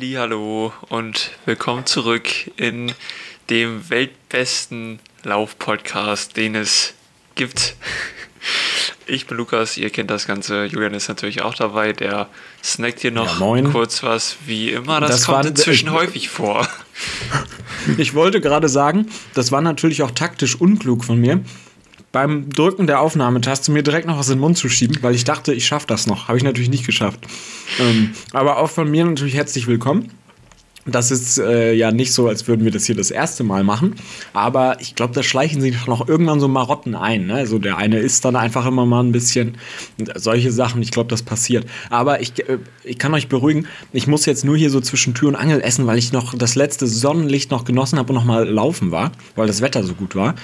Hallo und willkommen zurück in dem weltbesten Lauf-Podcast, den es gibt. Ich bin Lukas, ihr kennt das Ganze. Julian ist natürlich auch dabei. Der snackt hier noch ja, kurz was, wie immer. Das, das kommt inzwischen ich, häufig vor. Ich wollte gerade sagen, das war natürlich auch taktisch unklug von mir, beim Drücken der Aufnahmetaste mir direkt noch was in den Mund zu schieben, weil ich dachte, ich schaffe das noch. Habe ich natürlich nicht geschafft. Ähm, aber auch von mir natürlich herzlich willkommen. Das ist äh, ja nicht so, als würden wir das hier das erste Mal machen. Aber ich glaube, da schleichen sich noch irgendwann so Marotten ein. Ne? Also der eine isst dann einfach immer mal ein bisschen. Solche Sachen, ich glaube, das passiert. Aber ich, äh, ich kann euch beruhigen, ich muss jetzt nur hier so zwischen Tür und Angel essen, weil ich noch das letzte Sonnenlicht noch genossen habe und noch mal laufen war, weil das Wetter so gut war.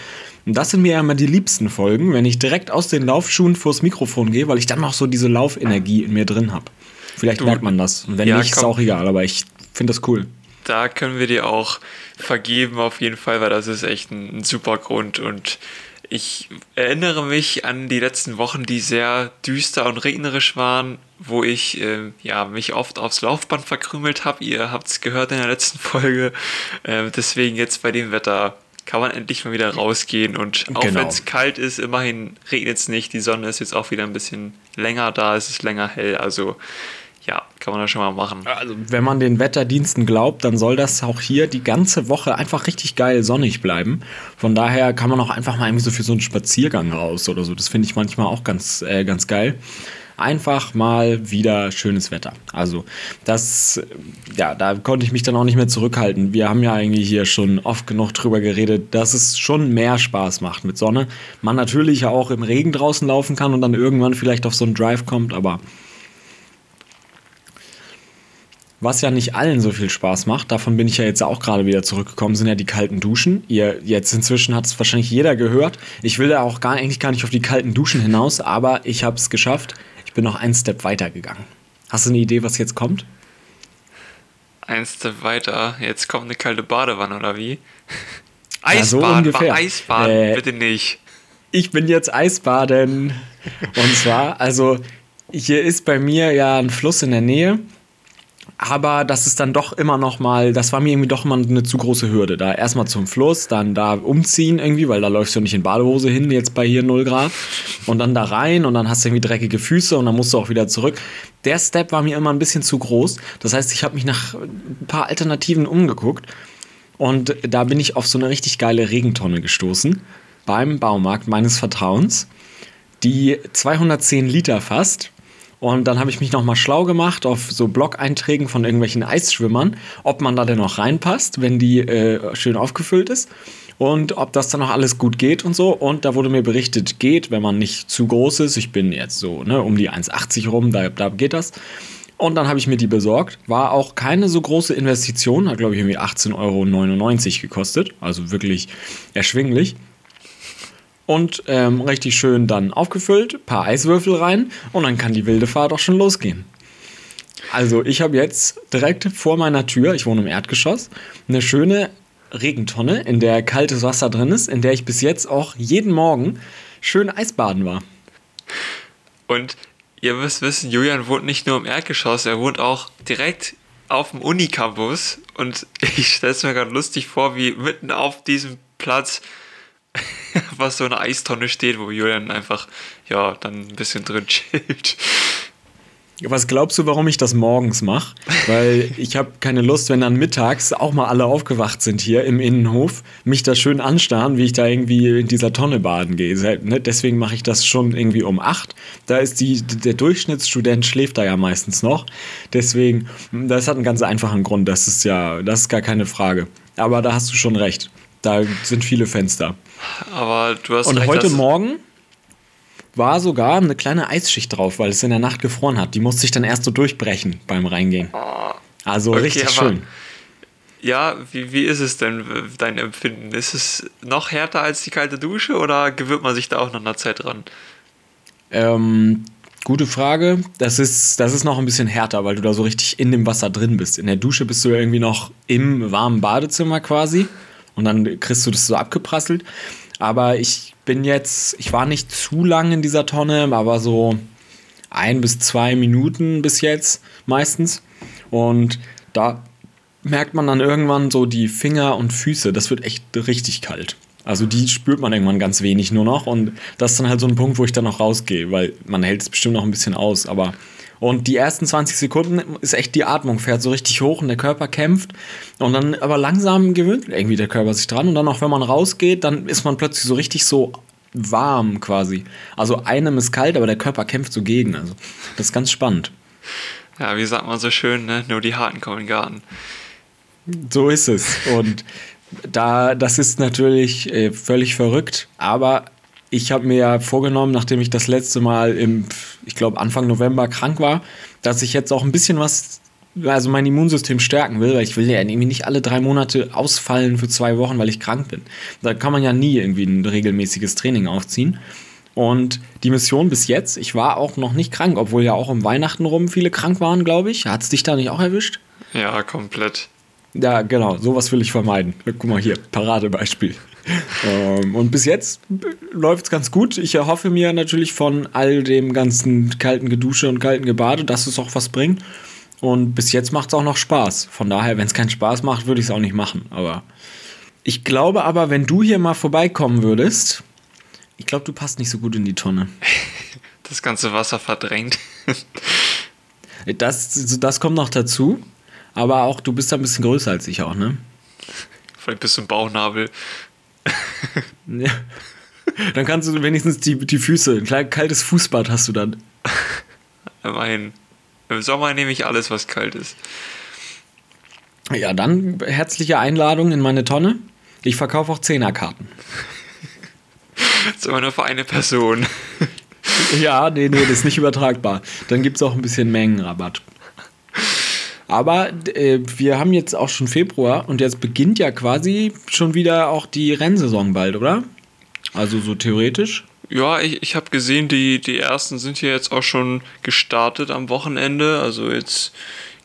Und das sind mir ja immer die liebsten Folgen, wenn ich direkt aus den Laufschuhen vors Mikrofon gehe, weil ich dann noch so diese Laufenergie in mir drin habe. Vielleicht merkt man das. Und wenn ja, nicht, komm, ist auch egal, aber ich finde das cool. Da können wir dir auch vergeben, auf jeden Fall, weil das ist echt ein, ein super Grund. Und ich erinnere mich an die letzten Wochen, die sehr düster und regnerisch waren, wo ich äh, ja, mich oft aufs Laufband verkrümelt habe. Ihr habt es gehört in der letzten Folge. Äh, deswegen jetzt bei dem Wetter kann man endlich mal wieder rausgehen. Und auch genau. wenn es kalt ist, immerhin regnet es nicht. Die Sonne ist jetzt auch wieder ein bisschen länger da, es ist länger hell. Also ja, kann man das schon mal machen. Also, wenn man den Wetterdiensten glaubt, dann soll das auch hier die ganze Woche einfach richtig geil sonnig bleiben. Von daher kann man auch einfach mal irgendwie so für so einen Spaziergang raus oder so. Das finde ich manchmal auch ganz, äh, ganz geil einfach mal wieder schönes Wetter. Also das, ja, da konnte ich mich dann auch nicht mehr zurückhalten. Wir haben ja eigentlich hier schon oft genug drüber geredet, dass es schon mehr Spaß macht mit Sonne. Man natürlich ja auch im Regen draußen laufen kann und dann irgendwann vielleicht auf so einen Drive kommt, aber was ja nicht allen so viel Spaß macht, davon bin ich ja jetzt auch gerade wieder zurückgekommen, sind ja die kalten Duschen. Ihr, jetzt inzwischen hat es wahrscheinlich jeder gehört. Ich will ja auch gar, eigentlich gar nicht auf die kalten Duschen hinaus, aber ich habe es geschafft bin noch einen Step weiter gegangen. Hast du eine Idee, was jetzt kommt? Ein Step weiter. Jetzt kommt eine kalte Badewanne, oder wie? Eisbaden, ja, so Eisbaden, äh, bitte nicht. Ich bin jetzt Eisbaden. Und zwar, also hier ist bei mir ja ein Fluss in der Nähe aber das ist dann doch immer noch mal, das war mir irgendwie doch immer eine zu große Hürde. Da erstmal zum Fluss, dann da umziehen irgendwie, weil da läufst du nicht in Badehose hin, jetzt bei hier 0 Grad. Und dann da rein und dann hast du irgendwie dreckige Füße und dann musst du auch wieder zurück. Der Step war mir immer ein bisschen zu groß. Das heißt, ich habe mich nach ein paar Alternativen umgeguckt und da bin ich auf so eine richtig geile Regentonne gestoßen beim Baumarkt meines Vertrauens, die 210 Liter fasst und dann habe ich mich nochmal schlau gemacht auf so Blog-Einträgen von irgendwelchen Eisschwimmern, ob man da denn noch reinpasst, wenn die äh, schön aufgefüllt ist. Und ob das dann noch alles gut geht und so. Und da wurde mir berichtet, geht, wenn man nicht zu groß ist. Ich bin jetzt so ne, um die 1,80 rum, da, da geht das. Und dann habe ich mir die besorgt. War auch keine so große Investition, hat glaube ich irgendwie 18,99 Euro gekostet. Also wirklich erschwinglich und ähm, richtig schön dann aufgefüllt, paar Eiswürfel rein und dann kann die wilde Fahrt auch schon losgehen. Also ich habe jetzt direkt vor meiner Tür, ich wohne im Erdgeschoss, eine schöne Regentonne, in der kaltes Wasser drin ist, in der ich bis jetzt auch jeden Morgen schön Eisbaden war. Und ihr müsst wissen, Julian wohnt nicht nur im Erdgeschoss, er wohnt auch direkt auf dem Unicampus und ich stelle es mir gerade lustig vor, wie mitten auf diesem Platz was so eine Eistonne steht, wo Julian einfach, ja, dann ein bisschen drin chillt. Was glaubst du, warum ich das morgens mache? Weil ich habe keine Lust, wenn dann mittags auch mal alle aufgewacht sind hier im Innenhof, mich da schön anstarren, wie ich da irgendwie in dieser Tonne baden gehe. Ne? Deswegen mache ich das schon irgendwie um acht. Da ist die, der Durchschnittsstudent schläft da ja meistens noch. Deswegen, das hat einen ganz einfachen Grund. Das ist ja, das ist gar keine Frage. Aber da hast du schon recht. Da sind viele Fenster. Aber du hast Und recht, heute Morgen war sogar eine kleine Eisschicht drauf, weil es in der Nacht gefroren hat. Die musste ich dann erst so durchbrechen beim Reingehen. Oh, also okay, richtig schön. Ja, wie, wie ist es denn, dein Empfinden? Ist es noch härter als die kalte Dusche oder gewöhnt man sich da auch nach einer Zeit dran? Ähm, gute Frage. Das ist, das ist noch ein bisschen härter, weil du da so richtig in dem Wasser drin bist. In der Dusche bist du irgendwie noch im warmen Badezimmer quasi und dann kriegst du das so abgeprasselt. Aber ich bin jetzt, ich war nicht zu lang in dieser Tonne, aber so ein bis zwei Minuten bis jetzt meistens. Und da merkt man dann irgendwann so die Finger und Füße. Das wird echt richtig kalt. Also die spürt man irgendwann ganz wenig nur noch. Und das ist dann halt so ein Punkt, wo ich dann noch rausgehe, weil man hält es bestimmt noch ein bisschen aus. Aber und die ersten 20 Sekunden ist echt die Atmung, fährt so richtig hoch und der Körper kämpft. Und dann aber langsam gewöhnt irgendwie der Körper sich dran. Und dann auch wenn man rausgeht, dann ist man plötzlich so richtig so warm quasi. Also einem ist kalt, aber der Körper kämpft so gegen. Also das ist ganz spannend. Ja, wie sagt man so schön, ne? Nur die Harten kommen in den Garten. So ist es. Und da, das ist natürlich äh, völlig verrückt, aber ich habe mir ja vorgenommen, nachdem ich das letzte Mal im, ich glaube, Anfang November krank war, dass ich jetzt auch ein bisschen was, also mein Immunsystem stärken will, weil ich will ja irgendwie nicht alle drei Monate ausfallen für zwei Wochen, weil ich krank bin. Da kann man ja nie irgendwie ein regelmäßiges Training aufziehen. Und die Mission bis jetzt, ich war auch noch nicht krank, obwohl ja auch um Weihnachten rum viele krank waren, glaube ich. Hat es dich da nicht auch erwischt? Ja, komplett. Ja, genau, sowas will ich vermeiden. Guck mal hier, Paradebeispiel. Ähm, und bis jetzt läuft es ganz gut. Ich erhoffe mir natürlich von all dem ganzen kalten Gedusche und kalten Gebade, dass es auch was bringt. Und bis jetzt macht es auch noch Spaß. Von daher, wenn es keinen Spaß macht, würde ich es auch nicht machen. Aber ich glaube aber, wenn du hier mal vorbeikommen würdest, ich glaube, du passt nicht so gut in die Tonne. Das ganze Wasser verdrängt. das, das kommt noch dazu. Aber auch, du bist da ein bisschen größer als ich auch, ne? Vielleicht bist du ein Bauchnabel. ja. Dann kannst du wenigstens die, die Füße, ein kaltes Fußbad hast du dann. Immerhin. Im Sommer nehme ich alles, was kalt ist. Ja, dann herzliche Einladung in meine Tonne. Ich verkaufe auch Zehnerkarten. Das ist aber nur für eine Person. Ja, nee, nee, das ist nicht übertragbar. Dann gibt es auch ein bisschen Mengenrabatt. Aber äh, wir haben jetzt auch schon Februar und jetzt beginnt ja quasi schon wieder auch die Rennsaison bald, oder? Also so theoretisch. Ja, ich, ich habe gesehen, die, die ersten sind hier jetzt auch schon gestartet am Wochenende. Also jetzt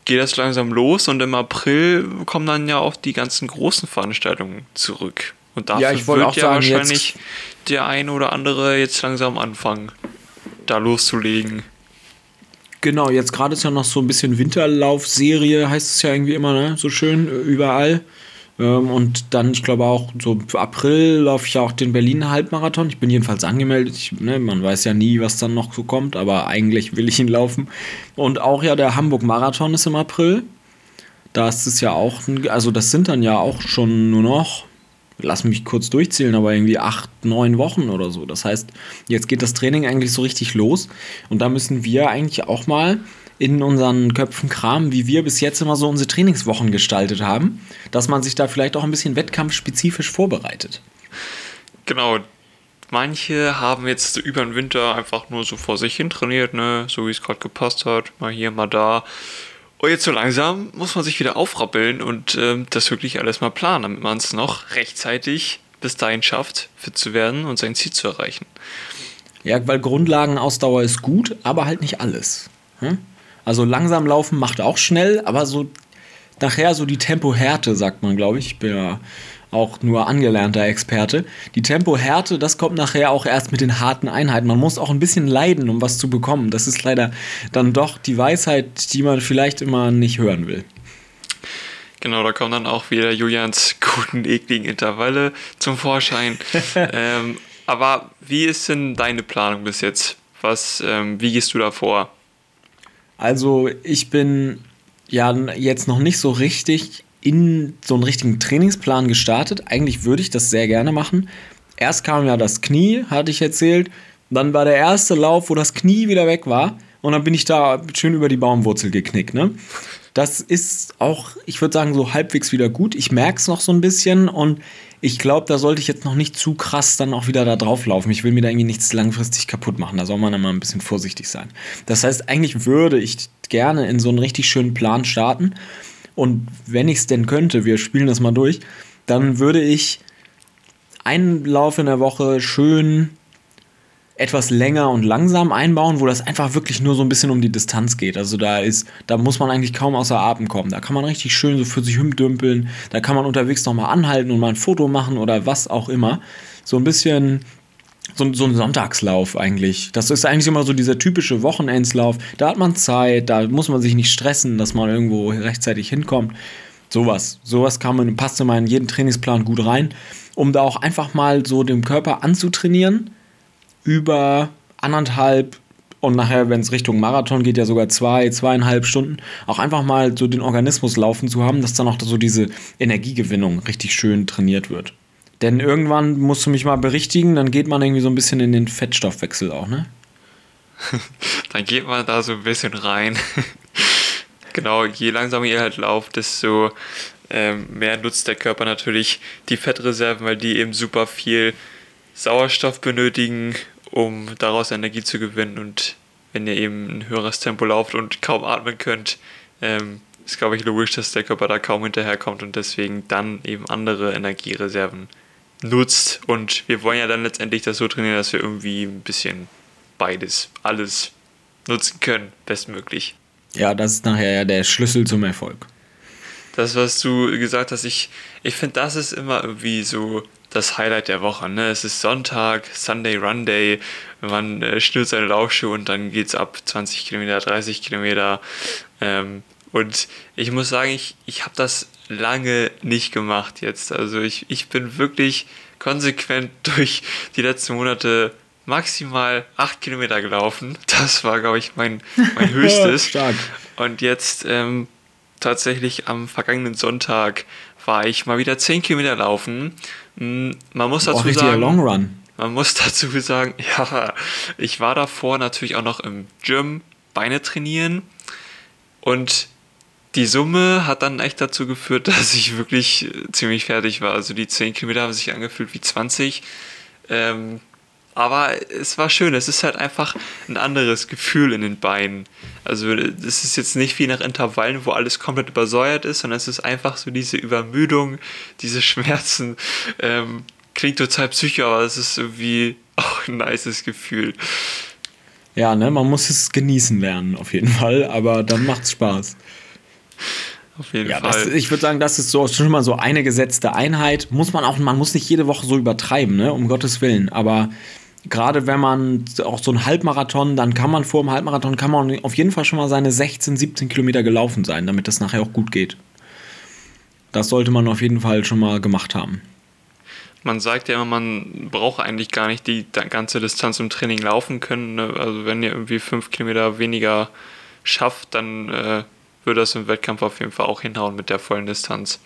geht das langsam los und im April kommen dann ja auch die ganzen großen Veranstaltungen zurück. Und dafür ja, wird ja sagen, wahrscheinlich der ein oder andere jetzt langsam anfangen, da loszulegen. Genau, jetzt gerade ist ja noch so ein bisschen Winterlaufserie, heißt es ja irgendwie immer, ne? So schön äh, überall. Ähm, und dann, ich glaube auch, so April laufe ich ja auch den Berliner Halbmarathon. Ich bin jedenfalls angemeldet. Ich, ne, man weiß ja nie, was dann noch so kommt, aber eigentlich will ich ihn laufen. Und auch ja der Hamburg Marathon ist im April. Da ist es ja auch, also das sind dann ja auch schon nur noch lass mich kurz durchzählen, aber irgendwie acht, neun Wochen oder so. Das heißt, jetzt geht das Training eigentlich so richtig los und da müssen wir eigentlich auch mal in unseren Köpfen kramen, wie wir bis jetzt immer so unsere Trainingswochen gestaltet haben, dass man sich da vielleicht auch ein bisschen wettkampfspezifisch vorbereitet. Genau. Manche haben jetzt über den Winter einfach nur so vor sich hin trainiert, ne? so wie es gerade gepasst hat, mal hier, mal da. Und jetzt so langsam muss man sich wieder aufrappeln und ähm, das wirklich alles mal planen, damit man es noch rechtzeitig bis dahin schafft, fit zu werden und sein Ziel zu erreichen. Ja, weil Grundlagenausdauer ist gut, aber halt nicht alles. Hm? Also langsam laufen macht auch schnell, aber so nachher so die Tempohärte, sagt man, glaube ich. Ich bin ja auch nur angelernter Experte. Die Tempohärte, das kommt nachher auch erst mit den harten Einheiten. Man muss auch ein bisschen leiden, um was zu bekommen. Das ist leider dann doch die Weisheit, die man vielleicht immer nicht hören will. Genau, da kommen dann auch wieder Julians guten, ekligen Intervalle zum Vorschein. ähm, aber wie ist denn deine Planung bis jetzt? Was, ähm, wie gehst du da vor? Also, ich bin ja jetzt noch nicht so richtig in so einen richtigen Trainingsplan gestartet. Eigentlich würde ich das sehr gerne machen. Erst kam ja das Knie, hatte ich erzählt. Dann war der erste Lauf, wo das Knie wieder weg war. Und dann bin ich da schön über die Baumwurzel geknickt. Ne? Das ist auch, ich würde sagen, so halbwegs wieder gut. Ich merke es noch so ein bisschen und ich glaube, da sollte ich jetzt noch nicht zu krass dann auch wieder da drauf laufen. Ich will mir da irgendwie nichts langfristig kaputt machen. Da soll man mal ein bisschen vorsichtig sein. Das heißt, eigentlich würde ich gerne in so einen richtig schönen Plan starten. Und wenn ich es denn könnte, wir spielen das mal durch, dann würde ich einen Lauf in der Woche schön etwas länger und langsam einbauen, wo das einfach wirklich nur so ein bisschen um die Distanz geht. Also da ist, da muss man eigentlich kaum außer Atem kommen. Da kann man richtig schön so für sich hümdümpeln. Da kann man unterwegs nochmal anhalten und mal ein Foto machen oder was auch immer. So ein bisschen so, so ein Sonntagslauf eigentlich. Das ist eigentlich immer so dieser typische Wochenendslauf. Da hat man Zeit, da muss man sich nicht stressen, dass man irgendwo rechtzeitig hinkommt. Sowas. Sowas kann man, passt immer in jeden Trainingsplan gut rein, um da auch einfach mal so dem Körper anzutrainieren über anderthalb und nachher, wenn es Richtung Marathon geht, ja sogar zwei, zweieinhalb Stunden, auch einfach mal so den Organismus laufen zu haben, dass dann auch so diese Energiegewinnung richtig schön trainiert wird. Denn irgendwann musst du mich mal berichtigen, dann geht man irgendwie so ein bisschen in den Fettstoffwechsel auch, ne? dann geht man da so ein bisschen rein. genau, je langsamer ihr halt lauft, desto ähm, mehr nutzt der Körper natürlich die Fettreserven, weil die eben super viel Sauerstoff benötigen, um daraus Energie zu gewinnen. Und wenn ihr eben ein höheres Tempo lauft und kaum atmen könnt, ähm, ist, glaube ich, logisch, dass der Körper da kaum hinterherkommt und deswegen dann eben andere Energiereserven nutzt. Und wir wollen ja dann letztendlich das so trainieren, dass wir irgendwie ein bisschen beides, alles nutzen können, bestmöglich. Ja, das ist nachher ja der Schlüssel zum Erfolg. Das, was du gesagt hast, ich, ich finde, das ist immer irgendwie so das Highlight der Woche. Ne? Es ist Sonntag, Sunday Run Day, man äh, schnürt seine Laufschuhe und dann geht es ab 20 Kilometer, 30 Kilometer. Ähm, und ich muss sagen, ich, ich habe das lange nicht gemacht jetzt. Also ich, ich bin wirklich konsequent durch die letzten Monate maximal 8 Kilometer gelaufen. Das war, glaube ich, mein, mein höchstes. Stark. Und jetzt ähm, tatsächlich am vergangenen Sonntag war ich mal wieder 10 Kilometer laufen. Hm, man muss dazu Boah, sagen. Long Run. Man muss dazu sagen, ja, ich war davor natürlich auch noch im Gym, Beine trainieren. Und die Summe hat dann echt dazu geführt, dass ich wirklich ziemlich fertig war. Also die 10 Kilometer haben sich angefühlt wie 20. Ähm, aber es war schön. Es ist halt einfach ein anderes Gefühl in den Beinen. Also es ist jetzt nicht wie nach Intervallen, wo alles komplett übersäuert ist, sondern es ist einfach so diese Übermüdung, diese Schmerzen. Ähm, klingt total psycho, aber es ist irgendwie auch ein nices Gefühl. Ja, ne, man muss es genießen lernen, auf jeden Fall, aber dann macht's Spaß. Auf jeden ja, Fall. Das, ich würde sagen, das ist so schon mal so eine gesetzte Einheit. Muss man auch, man muss nicht jede Woche so übertreiben, ne, um Gottes Willen. Aber gerade wenn man auch so einen Halbmarathon, dann kann man vor dem Halbmarathon kann man auf jeden Fall schon mal seine 16, 17 Kilometer gelaufen sein, damit das nachher auch gut geht. Das sollte man auf jeden Fall schon mal gemacht haben. Man sagt ja immer, man braucht eigentlich gar nicht die ganze Distanz im Training laufen können. Ne? Also wenn ihr irgendwie fünf Kilometer weniger schafft, dann äh, würde das im Wettkampf auf jeden Fall auch hinhauen mit der vollen Distanz.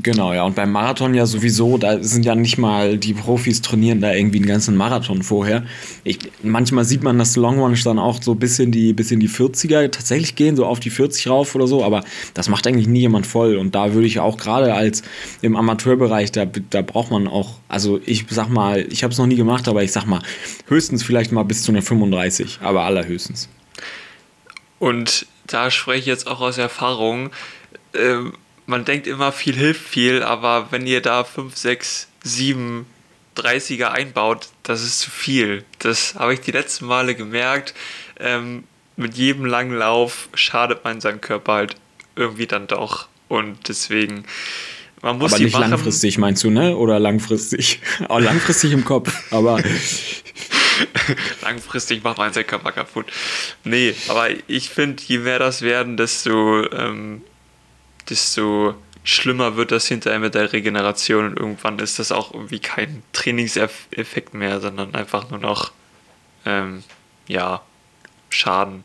Genau, ja. Und beim Marathon ja sowieso, da sind ja nicht mal die Profis trainieren da irgendwie einen ganzen Marathon vorher. Ich, manchmal sieht man, dass Long Runs dann auch so bis in, die, bis in die 40er tatsächlich gehen, so auf die 40 rauf oder so, aber das macht eigentlich nie jemand voll. Und da würde ich auch gerade als im Amateurbereich, da, da braucht man auch, also ich sag mal, ich habe es noch nie gemacht, aber ich sag mal, höchstens vielleicht mal bis zu einer 35, aber allerhöchstens. Und da spreche ich jetzt auch aus Erfahrung. Ähm, man denkt immer, viel hilft viel, aber wenn ihr da 5, 6, 7 30er einbaut, das ist zu viel. Das habe ich die letzten Male gemerkt. Ähm, mit jedem langen Lauf schadet man seinem Körper halt irgendwie dann doch. Und deswegen, man muss aber nicht machen. langfristig, meinst du, ne? Oder langfristig? Auch langfristig im Kopf, aber. langfristig macht man seinen Körper kaputt. Nee, aber ich finde, je mehr das werden, desto ähm, desto schlimmer wird das hinterher mit der Regeneration und irgendwann ist das auch irgendwie kein Trainingseffekt mehr, sondern einfach nur noch, ähm, ja, Schaden.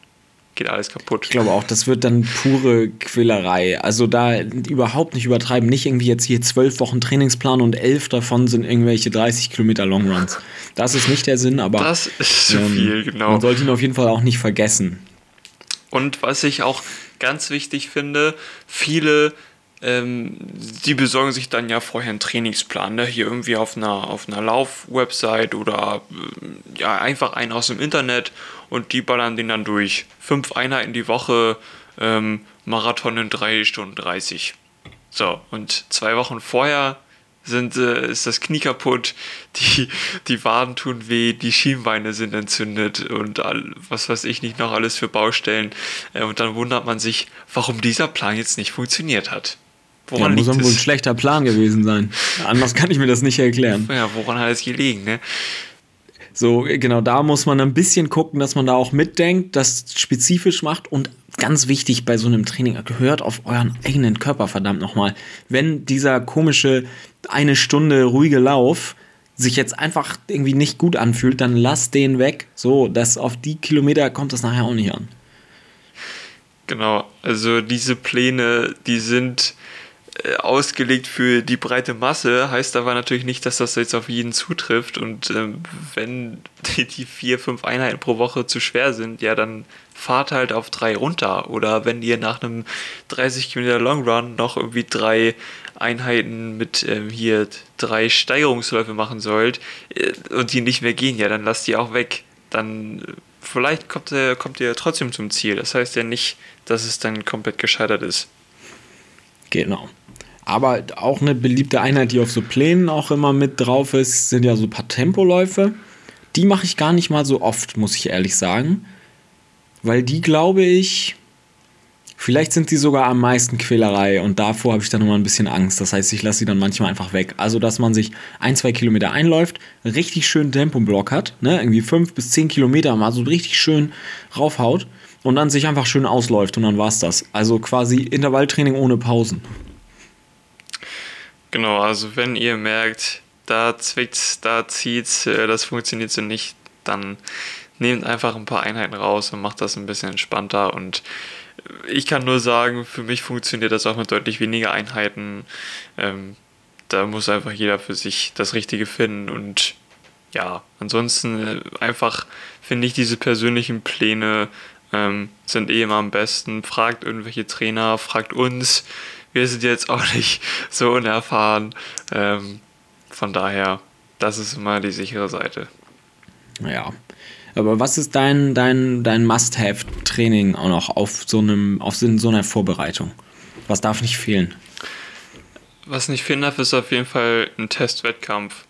Geht alles kaputt. Ich glaube auch, das wird dann pure Quälerei. Also da überhaupt nicht übertreiben. Nicht irgendwie jetzt hier zwölf Wochen Trainingsplan und elf davon sind irgendwelche 30 Kilometer Longruns. Das ist nicht der Sinn, aber. Das ist zu ähm, viel, genau. Man sollte ihn auf jeden Fall auch nicht vergessen. Und was ich auch ganz wichtig finde, viele, ähm, die besorgen sich dann ja vorher einen Trainingsplan, ne? hier irgendwie auf einer, auf einer Lauf-Website oder äh, ja, einfach einen aus dem Internet und die ballern den dann durch. Fünf Einheiten die Woche, ähm, Marathon in 3 Stunden 30. So, und zwei Wochen vorher sind, äh, ist das Knie kaputt, die, die Waden tun weh, die Schienbeine sind entzündet und all, was weiß ich nicht noch alles für Baustellen. Äh, und dann wundert man sich, warum dieser Plan jetzt nicht funktioniert hat. Woran ja, muss dann wohl ein schlechter Plan gewesen sein. Anders kann ich mir das nicht erklären. Ja, woran hat es gelegen, ne? So, genau da muss man ein bisschen gucken, dass man da auch mitdenkt, das spezifisch macht und ganz wichtig bei so einem Training, gehört auf euren eigenen Körper, verdammt nochmal. Wenn dieser komische eine Stunde ruhige Lauf sich jetzt einfach irgendwie nicht gut anfühlt, dann lasst den weg. So, dass auf die Kilometer kommt das nachher auch nicht an. Genau, also diese Pläne, die sind ausgelegt für die breite Masse, heißt aber natürlich nicht, dass das jetzt auf jeden zutrifft. Und ähm, wenn die, die vier, fünf Einheiten pro Woche zu schwer sind, ja, dann fahrt halt auf drei runter. Oder wenn ihr nach einem 30 Kilometer Long Run noch irgendwie drei Einheiten mit ähm, hier drei Steigerungsläufe machen sollt äh, und die nicht mehr gehen, ja, dann lasst die auch weg. Dann äh, vielleicht kommt, äh, kommt ihr trotzdem zum Ziel. Das heißt ja nicht, dass es dann komplett gescheitert ist. Genau. Aber auch eine beliebte Einheit, die auf so Plänen auch immer mit drauf ist, sind ja so ein paar Tempoläufe. Die mache ich gar nicht mal so oft, muss ich ehrlich sagen. Weil die, glaube ich, Vielleicht sind sie sogar am meisten Quälerei und davor habe ich dann immer ein bisschen Angst. Das heißt, ich lasse sie dann manchmal einfach weg. Also, dass man sich ein, zwei Kilometer einläuft, richtig schön Tempoblock hat, ne? irgendwie fünf bis zehn Kilometer mal so richtig schön raufhaut und dann sich einfach schön ausläuft und dann war es das. Also quasi Intervalltraining ohne Pausen. Genau, also wenn ihr merkt, da zwickt's, da zieht's, äh, das funktioniert so nicht, dann nehmt einfach ein paar Einheiten raus und macht das ein bisschen entspannter und ich kann nur sagen, für mich funktioniert das auch mit deutlich weniger Einheiten. Ähm, da muss einfach jeder für sich das Richtige finden und ja, ansonsten äh, einfach finde ich diese persönlichen Pläne ähm, sind eh immer am besten. Fragt irgendwelche Trainer, fragt uns. Wir sind jetzt auch nicht so unerfahren. Ähm, von daher, das ist immer die sichere Seite. Ja, aber was ist dein, dein, dein Must-Have-Training auch noch auf so, einem, auf so einer Vorbereitung? Was darf nicht fehlen? Was nicht fehlen darf, ist auf jeden Fall ein Testwettkampf.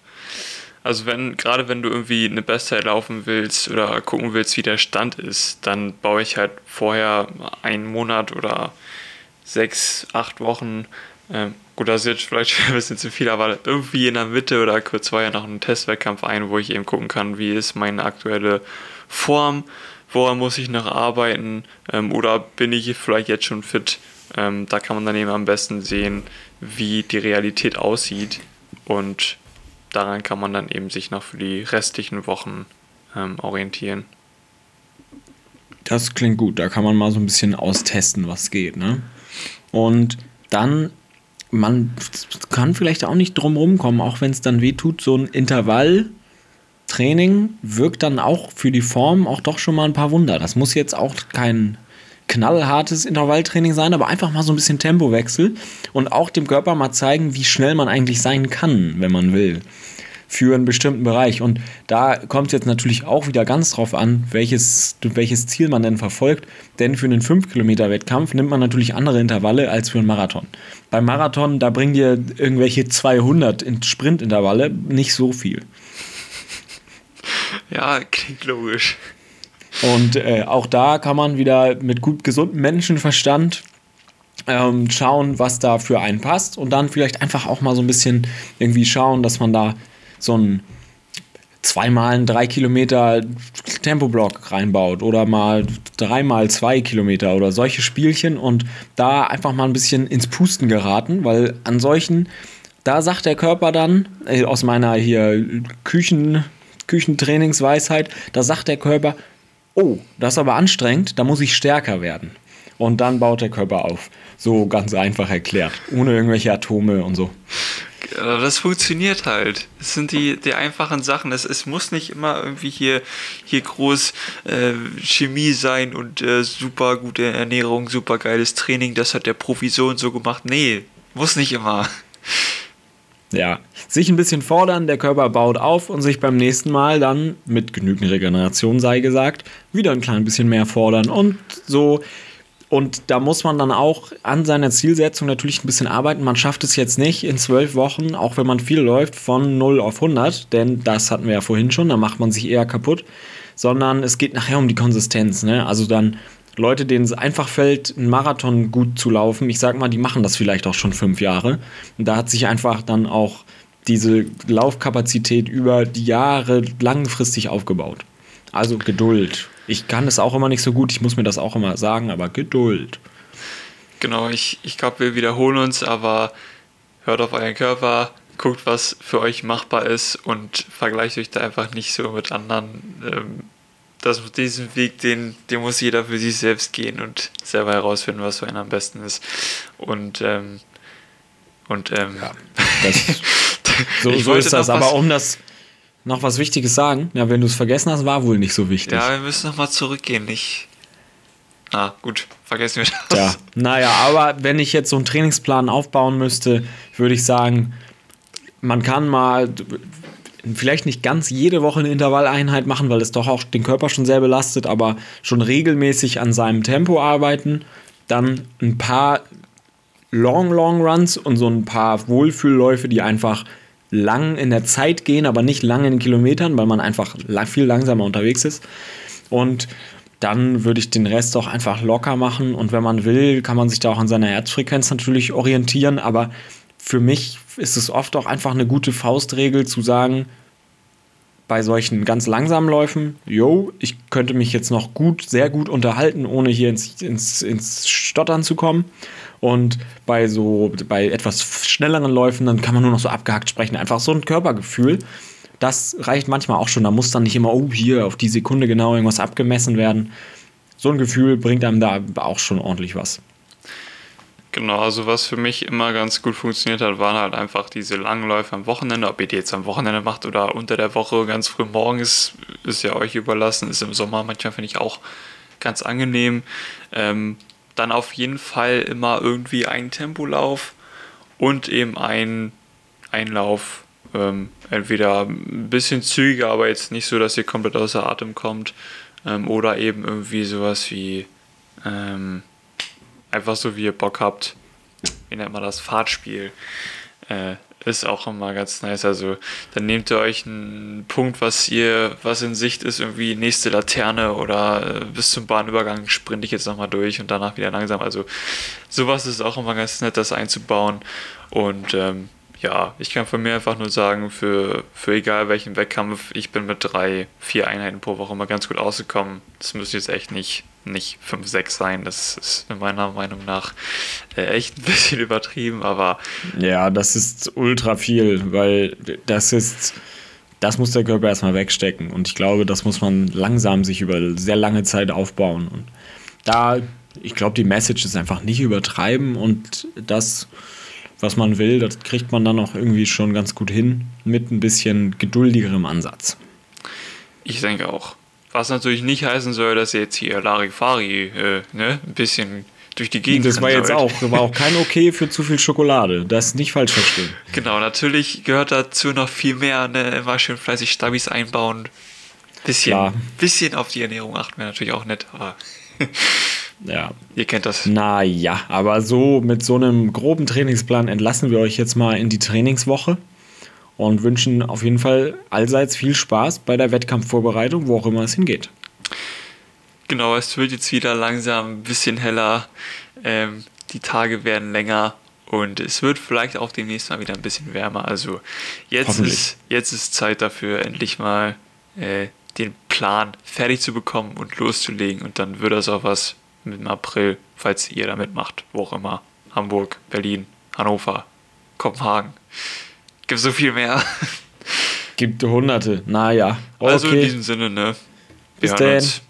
Also wenn, gerade wenn du irgendwie eine Bestzeit laufen willst oder gucken willst, wie der Stand ist, dann baue ich halt vorher einen Monat oder sechs, acht Wochen ähm, gut, das ist jetzt vielleicht ein bisschen zu viel, aber irgendwie in der Mitte oder kurz vorher noch einen Testwettkampf ein, wo ich eben gucken kann, wie ist meine aktuelle Form, woran muss ich noch arbeiten ähm, oder bin ich vielleicht jetzt schon fit. Ähm, da kann man dann eben am besten sehen, wie die Realität aussieht und daran kann man dann eben sich noch für die restlichen Wochen ähm, orientieren. Das klingt gut, da kann man mal so ein bisschen austesten, was geht. Ne? Und dann man kann vielleicht auch nicht drum rumkommen, auch wenn es dann weh tut, so ein Intervalltraining wirkt dann auch für die Form auch doch schon mal ein paar Wunder. Das muss jetzt auch kein knallhartes Intervalltraining sein, aber einfach mal so ein bisschen Tempowechsel und auch dem Körper mal zeigen, wie schnell man eigentlich sein kann, wenn man will für einen bestimmten Bereich. Und da kommt es jetzt natürlich auch wieder ganz drauf an, welches, welches Ziel man denn verfolgt. Denn für einen 5-Kilometer-Wettkampf nimmt man natürlich andere Intervalle als für einen Marathon. Beim Marathon, da bringen dir irgendwelche 200 in Sprintintervalle nicht so viel. Ja, klingt logisch. Und äh, auch da kann man wieder mit gut gesundem Menschenverstand ähm, schauen, was da für einen passt. Und dann vielleicht einfach auch mal so ein bisschen irgendwie schauen, dass man da so ein zweimal ein drei Kilometer Tempoblock reinbaut oder mal dreimal zwei Kilometer oder solche Spielchen und da einfach mal ein bisschen ins Pusten geraten, weil an solchen, da sagt der Körper dann, äh, aus meiner hier Küchen, Küchentrainingsweisheit, da sagt der Körper, oh, das ist aber anstrengend, da muss ich stärker werden. Und dann baut der Körper auf. So ganz einfach erklärt, ohne irgendwelche Atome und so. Das funktioniert halt. Das sind die, die einfachen Sachen. Es, es muss nicht immer irgendwie hier, hier groß äh, Chemie sein und äh, super gute Ernährung, super geiles Training. Das hat der und so gemacht. Nee, muss nicht immer. Ja, sich ein bisschen fordern, der Körper baut auf und sich beim nächsten Mal dann, mit genügend Regeneration sei gesagt, wieder ein klein bisschen mehr fordern und so und da muss man dann auch an seiner Zielsetzung natürlich ein bisschen arbeiten. Man schafft es jetzt nicht in zwölf Wochen, auch wenn man viel läuft, von 0 auf 100, denn das hatten wir ja vorhin schon, da macht man sich eher kaputt, sondern es geht nachher um die Konsistenz. Ne? Also dann Leute, denen es einfach fällt, einen Marathon gut zu laufen, ich sag mal, die machen das vielleicht auch schon fünf Jahre. Und da hat sich einfach dann auch diese Laufkapazität über die Jahre langfristig aufgebaut. Also Geduld. Ich kann es auch immer nicht so gut, ich muss mir das auch immer sagen, aber Geduld. Genau, ich, ich glaube, wir wiederholen uns, aber hört auf euren Körper, guckt, was für euch machbar ist und vergleicht euch da einfach nicht so mit anderen. Ähm, das, diesen Weg, den, den muss jeder für sich selbst gehen und selber herausfinden, was für einen am besten ist. Und, ähm, und ähm, ja, das, so, so ist das. Aber um das noch was Wichtiges sagen, ja, wenn du es vergessen hast, war wohl nicht so wichtig. Ja, wir müssen nochmal zurückgehen. Ich, Ah, gut, vergessen wir das. Ja, naja, aber wenn ich jetzt so einen Trainingsplan aufbauen müsste, würde ich sagen, man kann mal vielleicht nicht ganz jede Woche eine Intervalleinheit machen, weil es doch auch den Körper schon sehr belastet, aber schon regelmäßig an seinem Tempo arbeiten. Dann ein paar Long, Long Runs und so ein paar Wohlfühlläufe, die einfach lang in der Zeit gehen, aber nicht lang in Kilometern, weil man einfach viel langsamer unterwegs ist. Und dann würde ich den Rest auch einfach locker machen. Und wenn man will, kann man sich da auch an seiner Herzfrequenz natürlich orientieren. Aber für mich ist es oft auch einfach eine gute Faustregel zu sagen, bei solchen ganz langsamen Läufen, yo, ich könnte mich jetzt noch gut, sehr gut unterhalten, ohne hier ins, ins, ins Stottern zu kommen. Und bei so, bei etwas schnelleren Läufen, dann kann man nur noch so abgehackt sprechen. Einfach so ein Körpergefühl das reicht manchmal auch schon. Da muss dann nicht immer, oh, hier auf die Sekunde genau irgendwas abgemessen werden. So ein Gefühl bringt einem da auch schon ordentlich was. Genau, also was für mich immer ganz gut funktioniert hat, waren halt einfach diese langen Läufe am Wochenende. Ob ihr die jetzt am Wochenende macht oder unter der Woche ganz früh morgens, ist ja euch überlassen. Ist im Sommer manchmal, finde ich, auch ganz angenehm. Ähm, dann auf jeden Fall immer irgendwie ein Tempolauf und eben ein Einlauf ähm, entweder ein bisschen zügiger, aber jetzt nicht so, dass ihr komplett außer Atem kommt. Ähm, oder eben irgendwie sowas wie ähm, einfach so, wie ihr Bock habt. Wie nennt man das? Fahrtspiel. Äh, ist auch immer ganz nice. Also dann nehmt ihr euch einen Punkt, was ihr, was in Sicht ist, irgendwie nächste Laterne oder äh, bis zum Bahnübergang sprinte ich jetzt nochmal durch und danach wieder langsam. Also sowas ist auch immer ganz nett, das einzubauen. Und ähm, ja, ich kann von mir einfach nur sagen, für, für egal welchen Wettkampf, ich bin mit drei, vier Einheiten pro Woche immer ganz gut ausgekommen. Das müsste jetzt echt nicht, nicht fünf, sechs sein. Das ist in meiner Meinung nach äh, echt ein bisschen übertrieben, aber. Ja, das ist ultra viel, weil das ist. Das muss der Körper erstmal wegstecken. Und ich glaube, das muss man langsam sich über sehr lange Zeit aufbauen. Und da, ich glaube, die Message ist einfach nicht übertreiben und das was man will, das kriegt man dann auch irgendwie schon ganz gut hin mit ein bisschen geduldigerem Ansatz. Ich denke auch. Was natürlich nicht heißen soll, dass ihr jetzt hier Larifari äh, ne, ein bisschen durch die Gegend Das war jetzt auch, das war auch kein Okay für zu viel Schokolade. Das nicht falsch verstehen. Genau, natürlich gehört dazu noch viel mehr, ne, immer schön fleißig Stabis einbauen. Bisschen, bisschen auf die Ernährung achten wäre natürlich auch nett, aber Ja. Ihr kennt das. Naja, aber so mit so einem groben Trainingsplan entlassen wir euch jetzt mal in die Trainingswoche und wünschen auf jeden Fall allseits viel Spaß bei der Wettkampfvorbereitung, wo auch immer es hingeht. Genau, es wird jetzt wieder langsam ein bisschen heller. Ähm, die Tage werden länger und es wird vielleicht auch demnächst mal wieder ein bisschen wärmer. Also jetzt, ist, jetzt ist Zeit dafür, endlich mal äh, den Plan fertig zu bekommen und loszulegen. Und dann wird das auch was mit dem April, falls ihr da mitmacht, wo auch immer. Hamburg, Berlin, Hannover, Kopenhagen. Gibt so viel mehr. Gibt hunderte, naja. Okay. Also in diesem Sinne, ne? Wir Bis uns.